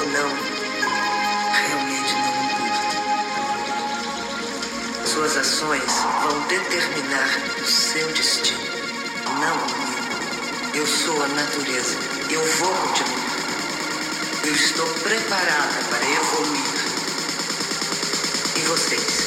ou não, realmente não importa. Suas ações vão determinar o seu destino, não o meu. Eu sou a natureza. Eu vou continuar. Eu estou preparada para evoluir. E vocês?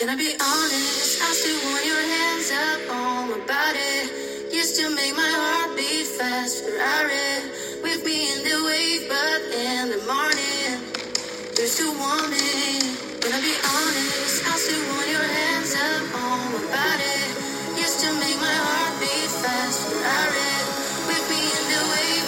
Can I be honest? I still want your hands up on my body. You still make my heart beat fast. Ferrari with me in the wave, but in the morning, you still me. Can I be honest? I still want your hands up on my body. You still make my heart beat fast. Ferrari with me in the wave,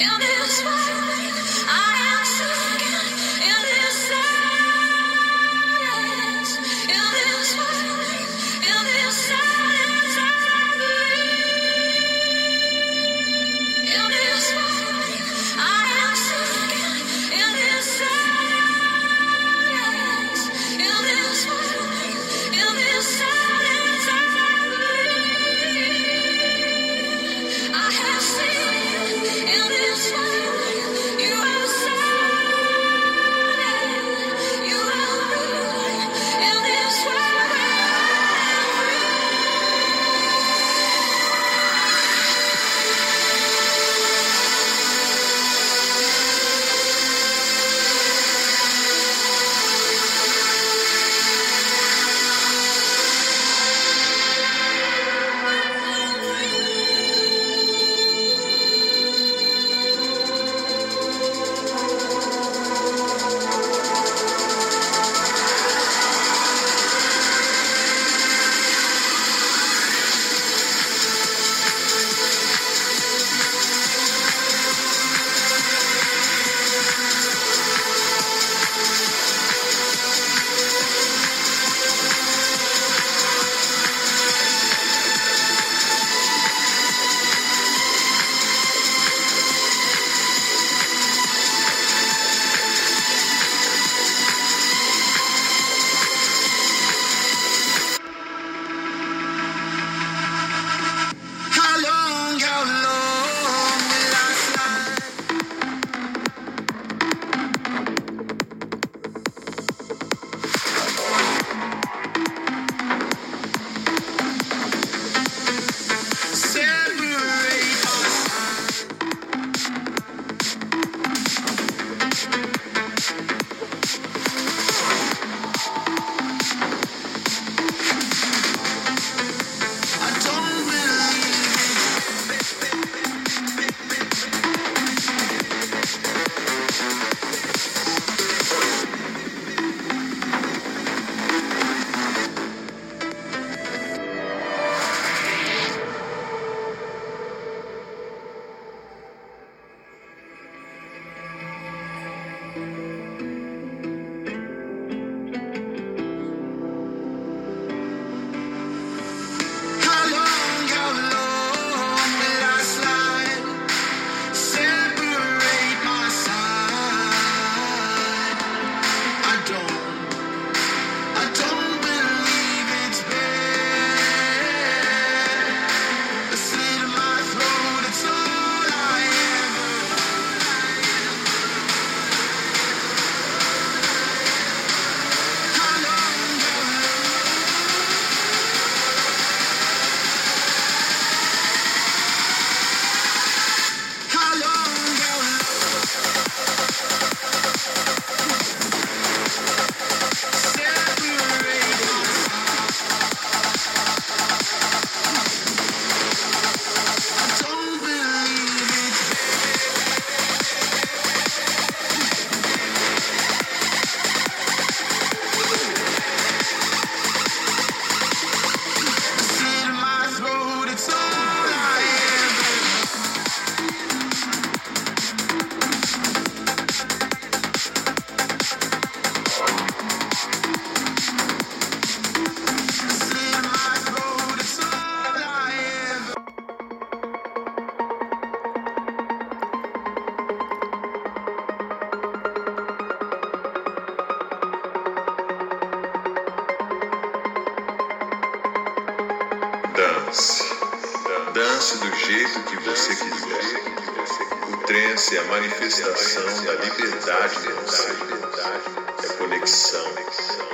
In this way,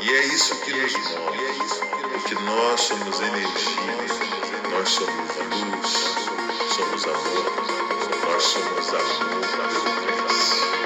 E é isso que nos move, é porque nós somos energia, nós somos luz, somos amor, nós somos amor pelo